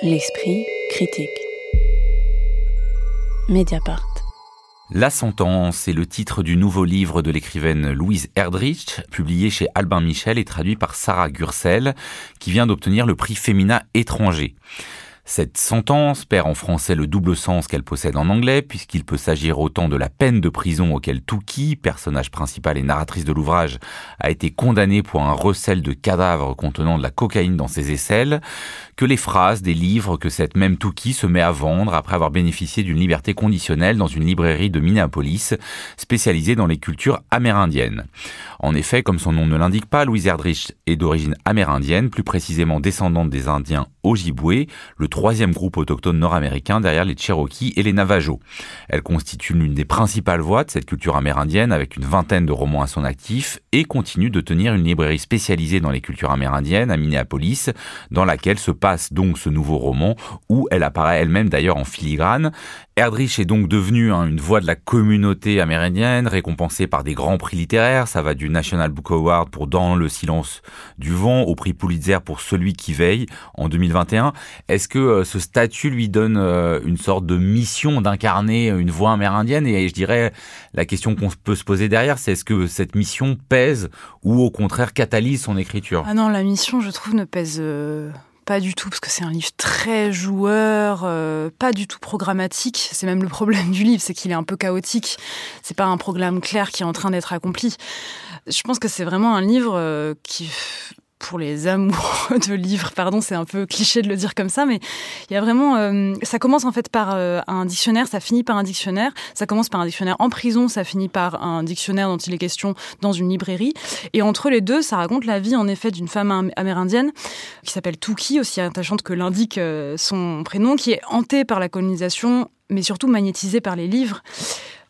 L'esprit critique. Mediapart. La sentence est le titre du nouveau livre de l'écrivaine Louise Erdrich, publié chez Albin Michel et traduit par Sarah Gursel, qui vient d'obtenir le prix Féminin étranger. Cette sentence perd en français le double sens qu'elle possède en anglais, puisqu'il peut s'agir autant de la peine de prison auquel Touki, personnage principal et narratrice de l'ouvrage, a été condamné pour un recel de cadavres contenant de la cocaïne dans ses aisselles, que les phrases des livres que cette même Touki se met à vendre après avoir bénéficié d'une liberté conditionnelle dans une librairie de Minneapolis, spécialisée dans les cultures amérindiennes. En effet, comme son nom ne l'indique pas, Louise Erdrich est d'origine amérindienne, plus précisément descendante des Indiens Ojibwe, le troisième groupe autochtone nord-américain derrière les Cherokees et les Navajos. Elle constitue l'une des principales voix de cette culture amérindienne avec une vingtaine de romans à son actif et continue de tenir une librairie spécialisée dans les cultures amérindiennes à Minneapolis, dans laquelle se passe donc ce nouveau roman où elle apparaît elle-même d'ailleurs en filigrane. Erdrich est donc devenue hein, une voix de la communauté amérindienne, récompensée par des grands prix littéraires. Ça va du National Book Award pour Dans le silence du vent au prix Pulitzer pour Celui qui veille en 2021. Est-ce que euh, ce statut lui donne euh, une sorte de mission d'incarner une voix amérindienne? Et je dirais, la question qu'on peut se poser derrière, c'est est-ce que cette mission pèse ou au contraire catalyse son écriture? Ah non, la mission, je trouve, ne pèse... Euh, pas du tout, parce que c'est un livre très joueur, euh, pas du tout programmatique. C'est même le problème du livre, c'est qu'il est un peu chaotique. C'est pas un programme clair qui est en train d'être accompli. Je pense que c'est vraiment un livre euh, qui pour les amoureux de livres, pardon, c'est un peu cliché de le dire comme ça, mais il y a vraiment, euh, ça commence en fait par euh, un dictionnaire, ça finit par un dictionnaire, ça commence par un dictionnaire en prison, ça finit par un dictionnaire dont il est question dans une librairie, et entre les deux, ça raconte la vie en effet d'une femme amérindienne qui s'appelle Touki, aussi attachante que l'indique euh, son prénom, qui est hantée par la colonisation, mais surtout magnétisée par les livres.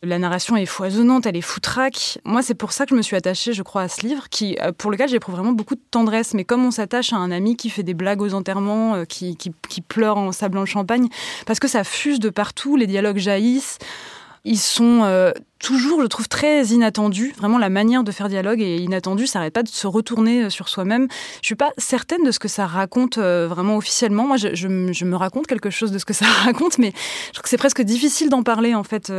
La narration est foisonnante, elle est foutraque. Moi, c'est pour ça que je me suis attachée, je crois, à ce livre, qui, euh, pour lequel j'éprouve vraiment beaucoup de tendresse. Mais comme on s'attache à un ami qui fait des blagues aux enterrements, euh, qui, qui, qui pleure en sablant le champagne, parce que ça fuse de partout, les dialogues jaillissent. Ils sont euh, toujours, je trouve, très inattendus. Vraiment, la manière de faire dialogue est inattendue. Ça n'arrête pas de se retourner euh, sur soi-même. Je suis pas certaine de ce que ça raconte euh, vraiment officiellement. Moi, je, je, me raconte quelque chose de ce que ça raconte, mais je trouve que c'est presque difficile d'en parler, en fait,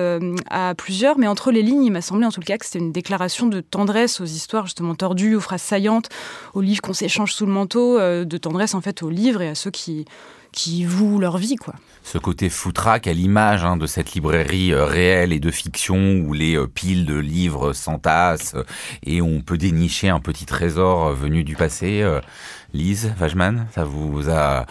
à plusieurs. Mais entre les lignes, il m'a semblé, en tout cas, que c'était une déclaration de tendresse aux histoires, justement, tordues, aux phrases saillantes, aux livres qu'on s'échange sous le manteau, de tendresse, en fait, aux livres et à ceux qui qui vouent leur vie. Ce côté foutraque à l'image hein, de cette librairie euh, réelle et de fiction où les euh, piles de livres s'entassent et on peut dénicher un petit trésor euh, venu du passé. Lise Vajman, ça vous a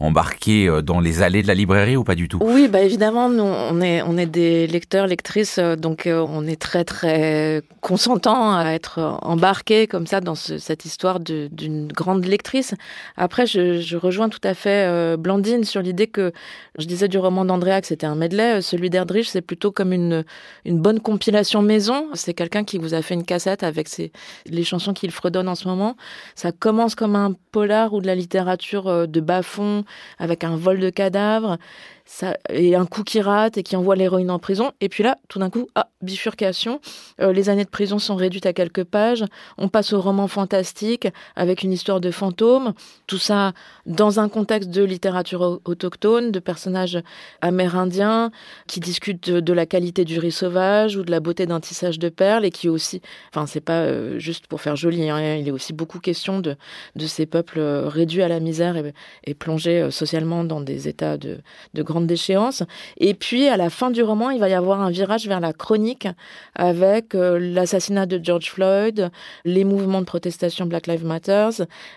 embarqué euh, dans les allées de la librairie ou pas du tout? Oui, bah évidemment, nous, on est, on est des lecteurs, lectrices, euh, donc euh, on est très très consentants à être embarqués comme ça dans cette histoire d'une grande lectrice. Après, je, rejoins tout à fait Blandine sur l'idée que je disais du roman d'Andrea que c'était un medley, celui d'Erdrich c'est plutôt comme une, une bonne compilation maison. C'est quelqu'un qui vous a fait une cassette avec les chansons qu'il fredonne en ce moment. Ça commence comme un polar ou de la littérature euh, de bas-fond avec un vol de cadavres et un coup qui rate et qui envoie l'héroïne en prison. Et puis là, tout d'un coup, ah, bifurcation. Euh, les années de prison sont réduites à quelques pages. On passe au roman fantastique avec une histoire de fantôme. Tout ça dans un contexte de littérature autochtone, de personnages amérindiens qui discutent de, la qualité du riz sauvage ou de la beauté d'un tissage de perles et qui aussi, enfin, c'est pas euh, juste pour faire joli, hein, il est aussi beaucoup question de, ces peuples euh, réduits à la misère et, plongés socialement dans des états de, de déchéance. Et puis, à la fin du roman, il va y avoir un virage vers la chronique avec euh, l'assassinat de George Floyd, les mouvements de protestation Black Lives Matter,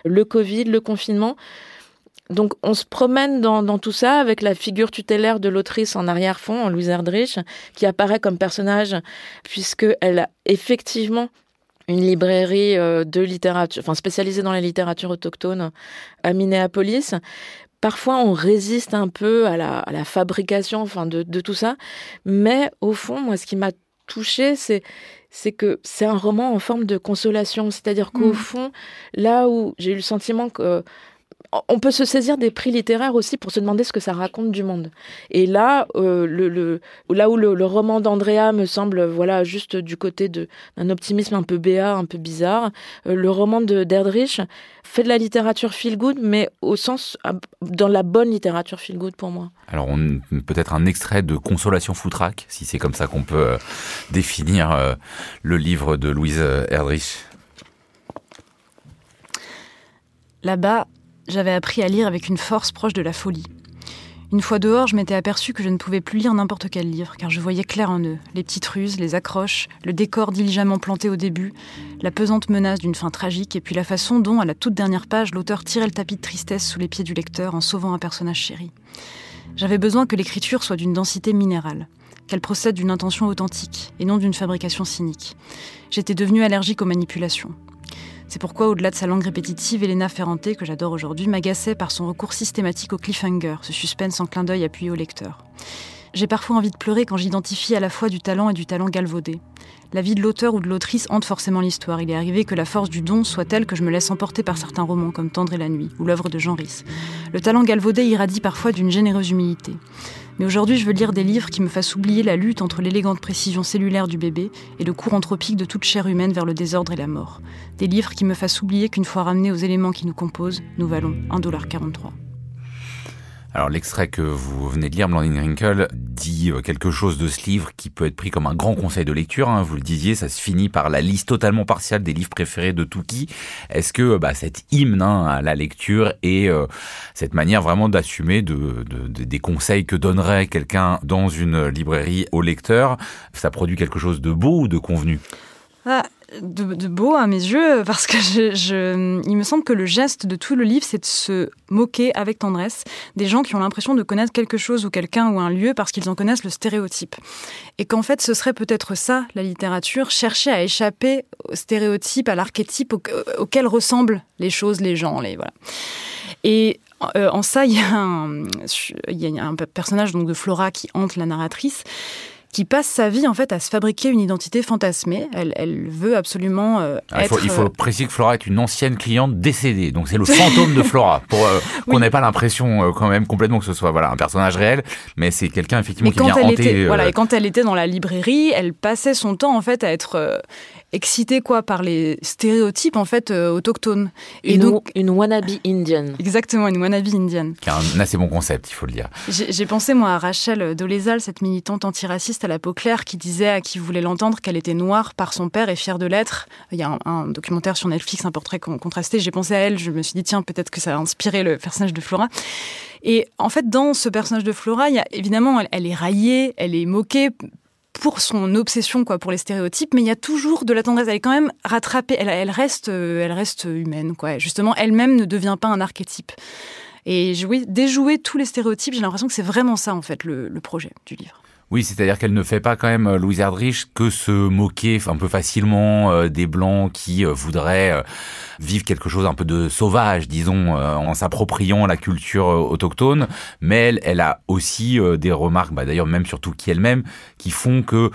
le Covid, le confinement. Donc on se promène dans, tout ça avec la figure tutélaire de l'autrice en arrière-fond, Louise Erdrich, qui apparaît comme personnage puisqu'elle a effectivement une librairie euh, de littérature, enfin spécialisée dans la littérature autochtone à Minneapolis, parfois on résiste un peu à la, fabrication enfin de, tout ça mais au fond moi ce qui m'a touché c'est c'est que c'est un roman en forme de consolation c'est-à-dire qu'au mmh. fond là où j'ai eu le sentiment que on peut se saisir des prix littéraires aussi pour se demander ce que ça raconte du monde. Et là, euh, le, là où le, roman d'Andrea me semble voilà juste du côté d'un optimisme un peu béat, un peu bizarre, euh, le roman de d'Erdrich fait de la littérature feel good, mais au sens dans la bonne littérature feel good pour moi. Alors peut-être un extrait de Consolation Foutraque, si c'est comme ça qu'on peut euh, définir le livre de Louise Erdrich. Là-bas, j'avais appris à lire avec une force proche de la folie. Une fois dehors, je m'étais aperçu que je ne pouvais plus lire n'importe quel livre, car je voyais clair en eux, les petites ruses, les accroches, le décor diligemment planté au début, la pesante menace d'une fin tragique, et puis la façon dont, à la toute dernière page, l'auteur tirait le tapis de tristesse sous les pieds du lecteur en sauvant un personnage chéri. J'avais besoin que l'écriture soit d'une densité minérale, qu'elle procède d'une intention authentique, et non d'une fabrication cynique. J'étais devenue allergique aux manipulations. C'est pourquoi, au-delà de sa langue répétitive, Elena Ferrante, que j'adore aujourd'hui, m'agaçait par son recours systématique au cliffhanger, ce suspense en clin d'œil appuyé au lecteur. J'ai parfois envie de pleurer quand j'identifie à la fois du talent et du talent galvaudé. La vie de l'auteur ou de l'autrice hante forcément l'histoire. Il est arrivé que la force du don soit telle que je me laisse emporter par certains romans comme Tendre et la nuit ou l'œuvre de Jean Rhys. Le talent galvaudé irradie parfois d'une généreuse humilité. Mais aujourd'hui, je veux lire des livres qui me fassent oublier la lutte entre l'élégante précision cellulaire du bébé et le cours anthropique de toute chair humaine vers le désordre et la mort. Des livres qui me fassent oublier qu'une fois ramenés aux éléments qui nous composent, nous valons 1,43$. Alors l'extrait que vous venez de lire, Blandine Wrinkle, dit euh, quelque chose de ce livre qui peut être pris comme un grand conseil de lecture. Hein. Vous le disiez, ça se finit par la liste totalement partiale des livres préférés de Touki. Est-ce que bah, cet hymne hein, à la lecture et euh, cette manière vraiment d'assumer de, des conseils que donnerait quelqu'un dans une librairie au lecteur, ça produit quelque chose de beau ou de convenu? Ah, de, beau à mes yeux parce que je, il me semble que le geste de tout le livre, c'est de se moquer avec tendresse des gens qui ont l'impression de connaître quelque chose ou quelqu'un ou un lieu parce qu'ils en connaissent le stéréotype. Et qu'en fait, ce serait peut-être ça, la littérature, chercher à échapper au stéréotype, à l'archétype auquel ressemblent les choses, les gens, les voilà. Et euh, en ça, il y, a un, il y a un personnage donc de Flora qui hante la narratrice qui passe sa vie en fait à se fabriquer une identité fantasmée. Elle, elle veut absolument euh, ah, il, faut, il, faut, euh, préciser que Flora est une ancienne cliente décédée, donc c'est le fantôme de Flora, pour euh, qu'on n'ait pas l'impression quand même complètement que ce soit voilà un personnage réel, mais c'est quelqu'un effectivement qui vient hanter. Était, voilà, et quand elle était dans la librairie, elle passait son temps en fait à être excitée quoi par les stéréotypes en fait autochtones. Et une, donc une wannabe indienne. Exactement, une wannabe indienne. Qui a un assez bon concept, il faut le dire. J'ai pensé moi à Rachel Dolezal, cette militante antiraciste à la peau claire qui disait à qui voulait l'entendre qu'elle était noire par son père et fière de l'être. Il y a un, documentaire sur Netflix, un portrait contrasté. J'ai pensé à elle, je me suis dit, tiens, peut-être que ça a inspiré le personnage de Flora. Et en fait, dans ce personnage de Flora, il y a, évidemment, elle, est raillée, elle est moquée pour son obsession quoi pour les stéréotypes mais il y a toujours de la tendresse. Elle est quand même rattrapée. Elle, reste euh, elle reste humaine quoi. Justement elle-même ne devient pas un archétype. Et jouer déjouer tous les stéréotypes j'ai l'impression que c'est vraiment ça en fait le projet du livre oui, c'est-à-dire qu'elle ne fait pas quand même, euh, Louise Erdrich, que se moquer un peu facilement euh, des Blancs qui euh, voudraient vivre quelque chose un peu de sauvage, disons, en s'appropriant la culture autochtone. Mais elle, elle a aussi des remarques, bah, d'ailleurs même surtout qui elle-même, qui font que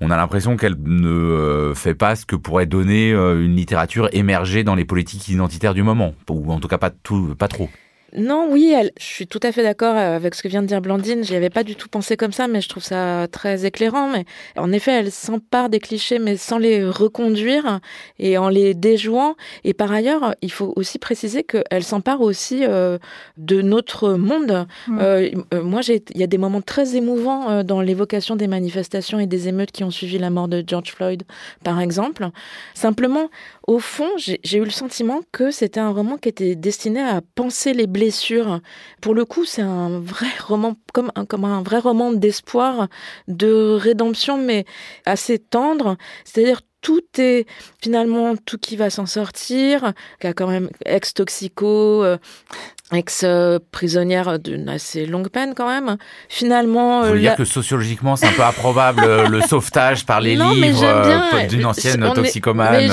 on a l'impression qu'elle ne fait pas ce que pourrait donner une littérature émergée dans les politiques identitaires du moment, ou en tout cas pas, tout, pas trop. Non, oui, je suis tout à fait d'accord avec ce que vient de dire Blandine. J'y avais pas du tout pensé comme ça, mais je trouve ça très éclairant. Mais en effet, elle s'empare des clichés, mais sans les reconduire et en les déjouant. Et par ailleurs, il faut aussi préciser qu'elle s'empare aussi euh, de notre monde. Euh, euh, moi, il y a des moments très émouvants dans l'évocation des manifestations et des émeutes qui ont suivi la mort de George Floyd, par exemple. Simplement, au fond, j'ai eu le sentiment que c'était un roman qui était destiné à penser les Pour le coup, c'est un vrai roman, comme un, comme un vrai roman d'espoir, de rédemption, mais assez tendre. C'est-à-dire tout est finalement tout qui va s'en sortir, qui a quand même ex-toxico, euh, ex-prisonnière d'une assez longue peine quand même. Finalement, vous voulez dire que sociologiquement c'est un peu improbable euh, le sauvetage par les livres euh, d'une ancienne toxicomane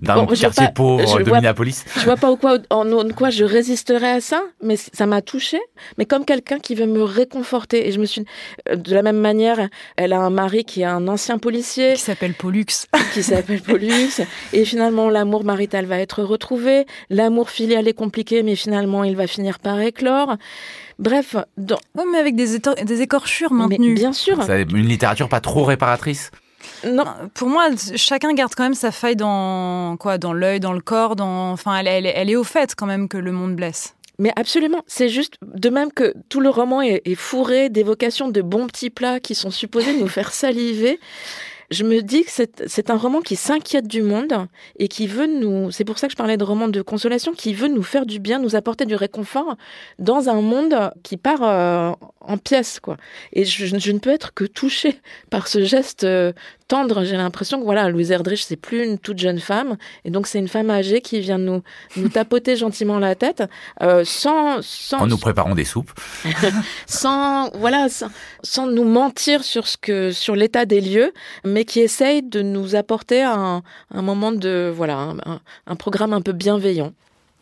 d'un quartier pauvre de Minneapolis. Je vois pas au quoi, en, quoi je résisterais à ça, mais ça m'a touchée. Mais comme quelqu'un qui veut me réconforter, et je me suis euh, de la même manière, elle a un mari qui est un ancien policier qui s'appelle Pollux, qui s'appelle Pollux, et finalement l'amour marital va être retrouvé, l'amour filial est compliqué, mais finalement il va va finir par éclore. Bref, dans... mais avec des, des écorchures maintenues. bien sûr. C'est une littérature pas trop réparatrice. Non, pour moi, chacun garde quand même sa faille dans quoi, dans l'œil, dans le corps, dans. Enfin, elle, elle, est au fait quand même que le monde blesse. Mais absolument, c'est juste de même que tout le roman est, est fourré d'évocations de bons petits plats qui sont supposés nous faire saliver je me dis que c'est un roman qui s'inquiète du monde et qui veut nous. C'est pour ça que je parlais de roman de consolation, qui veut nous faire du bien, nous apporter du réconfort dans un monde qui part euh, en pièces, quoi. Et je, ne peux être que touchée par ce geste euh, tendre. J'ai l'impression que voilà, Louise Erdrich, c'est plus une toute jeune femme, et donc c'est une femme âgée qui vient nous nous tapoter gentiment la tête, euh, sans, sans en nous préparant des soupes, sans voilà, sans, nous mentir sur ce que sur l'état des lieux, mais qui essaye de nous apporter un, un moment de voilà, un, programme un peu bienveillant.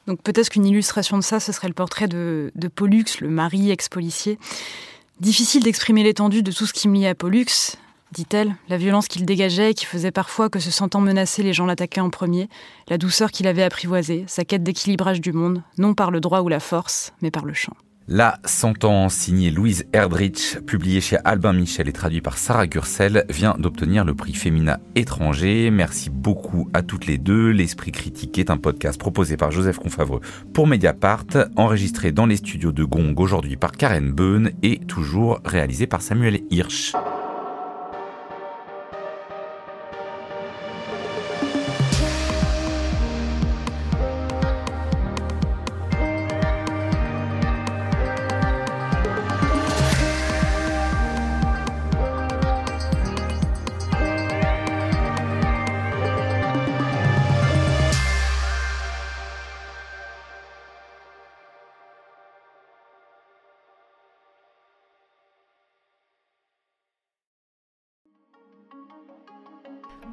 Donc peut-être qu'une illustration de ça, ce serait le portrait de, de Pollux, le mari ex-policier. Difficile d'exprimer l'étendue de tout ce qui me lie à Pollux, dit-elle, la violence qu'il dégageait et qui faisait parfois que se sentant menacé, les gens l'attaquaient en premier, la douceur qu'il avait apprivoisée, sa quête d'équilibrage du monde, non par le droit ou la force, mais par le chant. La sentence signée Louise Erdrich, publiée chez Albin Michel et traduite par Sarah Gursel, vient d'obtenir le prix Féminin étranger. Merci beaucoup à toutes les deux. L'Esprit critique est un podcast proposé par Joseph Confavreux pour Mediapart, enregistré dans les studios de Gong aujourd'hui par Karen Beun et toujours réalisé par Samuel Hirsch.